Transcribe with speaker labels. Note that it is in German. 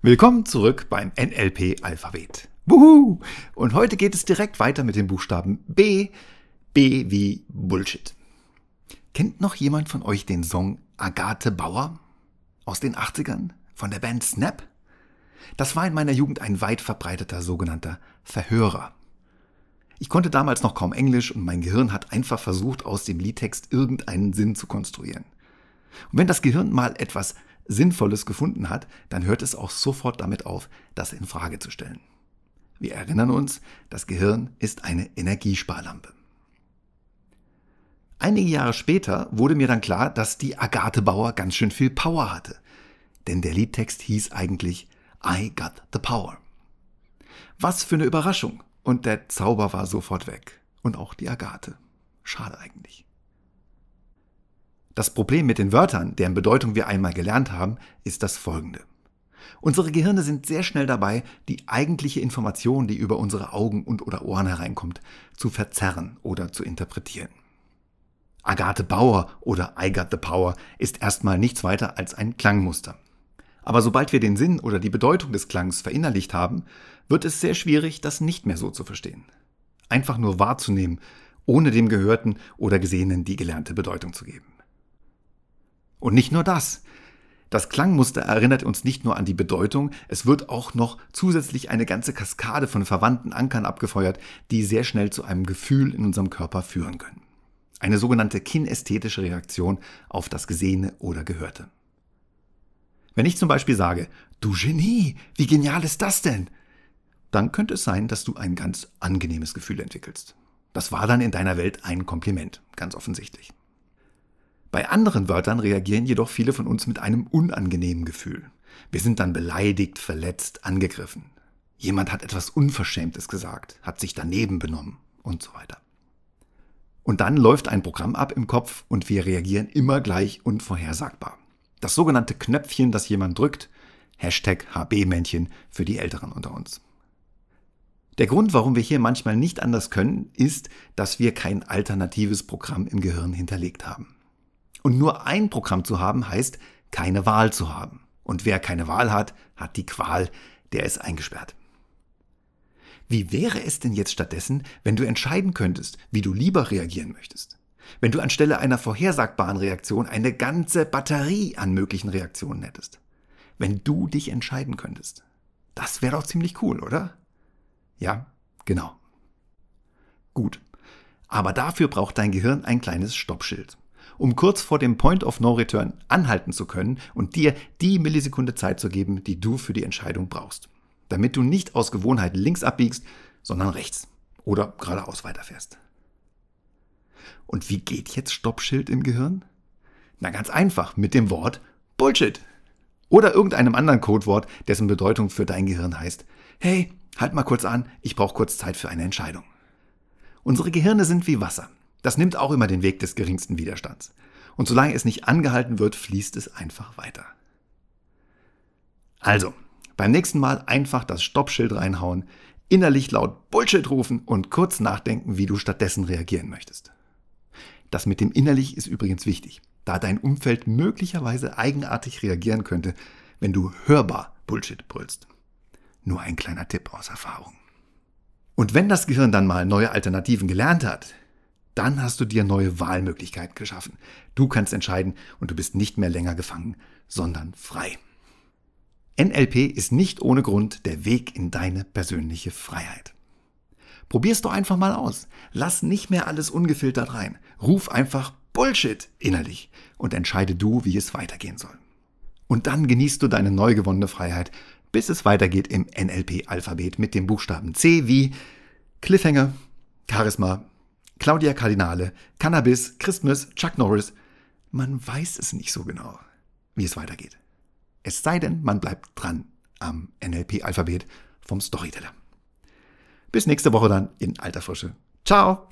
Speaker 1: Willkommen zurück beim NLP-Alphabet. Wuhu! Und heute geht es direkt weiter mit dem Buchstaben B. B wie Bullshit. Kennt noch jemand von euch den Song Agathe Bauer aus den 80ern von der Band Snap? Das war in meiner Jugend ein weit verbreiteter sogenannter Verhörer. Ich konnte damals noch kaum Englisch und mein Gehirn hat einfach versucht, aus dem Liedtext irgendeinen Sinn zu konstruieren. Und wenn das Gehirn mal etwas Sinnvolles gefunden hat, dann hört es auch sofort damit auf, das in Frage zu stellen. Wir erinnern uns, das Gehirn ist eine Energiesparlampe. Einige Jahre später wurde mir dann klar, dass die Agathe Bauer ganz schön viel Power hatte. Denn der Liedtext hieß eigentlich I got the power. Was für eine Überraschung. Und der Zauber war sofort weg. Und auch die Agathe. Schade eigentlich. Das Problem mit den Wörtern, deren Bedeutung wir einmal gelernt haben, ist das folgende. Unsere Gehirne sind sehr schnell dabei, die eigentliche Information, die über unsere Augen und oder Ohren hereinkommt, zu verzerren oder zu interpretieren. Agathe Bauer oder I got the power ist erstmal nichts weiter als ein Klangmuster. Aber sobald wir den Sinn oder die Bedeutung des Klangs verinnerlicht haben, wird es sehr schwierig, das nicht mehr so zu verstehen. Einfach nur wahrzunehmen, ohne dem Gehörten oder Gesehenen die gelernte Bedeutung zu geben. Und nicht nur das. Das Klangmuster erinnert uns nicht nur an die Bedeutung, es wird auch noch zusätzlich eine ganze Kaskade von verwandten Ankern abgefeuert, die sehr schnell zu einem Gefühl in unserem Körper führen können. Eine sogenannte kinästhetische Reaktion auf das Gesehene oder Gehörte. Wenn ich zum Beispiel sage, du Genie, wie genial ist das denn? Dann könnte es sein, dass du ein ganz angenehmes Gefühl entwickelst. Das war dann in deiner Welt ein Kompliment, ganz offensichtlich. Bei anderen Wörtern reagieren jedoch viele von uns mit einem unangenehmen Gefühl. Wir sind dann beleidigt, verletzt, angegriffen. Jemand hat etwas Unverschämtes gesagt, hat sich daneben benommen und so weiter. Und dann läuft ein Programm ab im Kopf und wir reagieren immer gleich unvorhersagbar. Das sogenannte Knöpfchen, das jemand drückt, Hashtag HB-Männchen für die Älteren unter uns. Der Grund, warum wir hier manchmal nicht anders können, ist, dass wir kein alternatives Programm im Gehirn hinterlegt haben. Und nur ein Programm zu haben, heißt, keine Wahl zu haben. Und wer keine Wahl hat, hat die Qual, der ist eingesperrt. Wie wäre es denn jetzt stattdessen, wenn du entscheiden könntest, wie du lieber reagieren möchtest? Wenn du anstelle einer vorhersagbaren Reaktion eine ganze Batterie an möglichen Reaktionen hättest? Wenn du dich entscheiden könntest? Das wäre doch ziemlich cool, oder? Ja, genau. Gut. Aber dafür braucht dein Gehirn ein kleines Stoppschild um kurz vor dem Point of No Return anhalten zu können und dir die Millisekunde Zeit zu geben, die du für die Entscheidung brauchst. Damit du nicht aus Gewohnheit links abbiegst, sondern rechts oder geradeaus weiterfährst. Und wie geht jetzt Stoppschild im Gehirn? Na ganz einfach, mit dem Wort Bullshit. Oder irgendeinem anderen Codewort, dessen Bedeutung für dein Gehirn heißt, hey, halt mal kurz an, ich brauche kurz Zeit für eine Entscheidung. Unsere Gehirne sind wie Wasser. Das nimmt auch immer den Weg des geringsten Widerstands. Und solange es nicht angehalten wird, fließt es einfach weiter. Also, beim nächsten Mal einfach das Stoppschild reinhauen, innerlich laut Bullshit rufen und kurz nachdenken, wie du stattdessen reagieren möchtest. Das mit dem innerlich ist übrigens wichtig, da dein Umfeld möglicherweise eigenartig reagieren könnte, wenn du hörbar Bullshit brüllst. Nur ein kleiner Tipp aus Erfahrung. Und wenn das Gehirn dann mal neue Alternativen gelernt hat, dann hast du dir neue Wahlmöglichkeiten geschaffen. Du kannst entscheiden und du bist nicht mehr länger gefangen, sondern frei. NLP ist nicht ohne Grund der Weg in deine persönliche Freiheit. Probier's doch einfach mal aus. Lass nicht mehr alles ungefiltert rein. Ruf einfach Bullshit innerlich und entscheide du, wie es weitergehen soll. Und dann genießt du deine neu gewonnene Freiheit, bis es weitergeht im NLP-Alphabet mit dem Buchstaben C wie Cliffhanger, Charisma, Claudia Cardinale, Cannabis, Christmas, Chuck Norris. Man weiß es nicht so genau, wie es weitergeht. Es sei denn, man bleibt dran am NLP-Alphabet vom Storyteller. Bis nächste Woche dann in alter Frische. Ciao!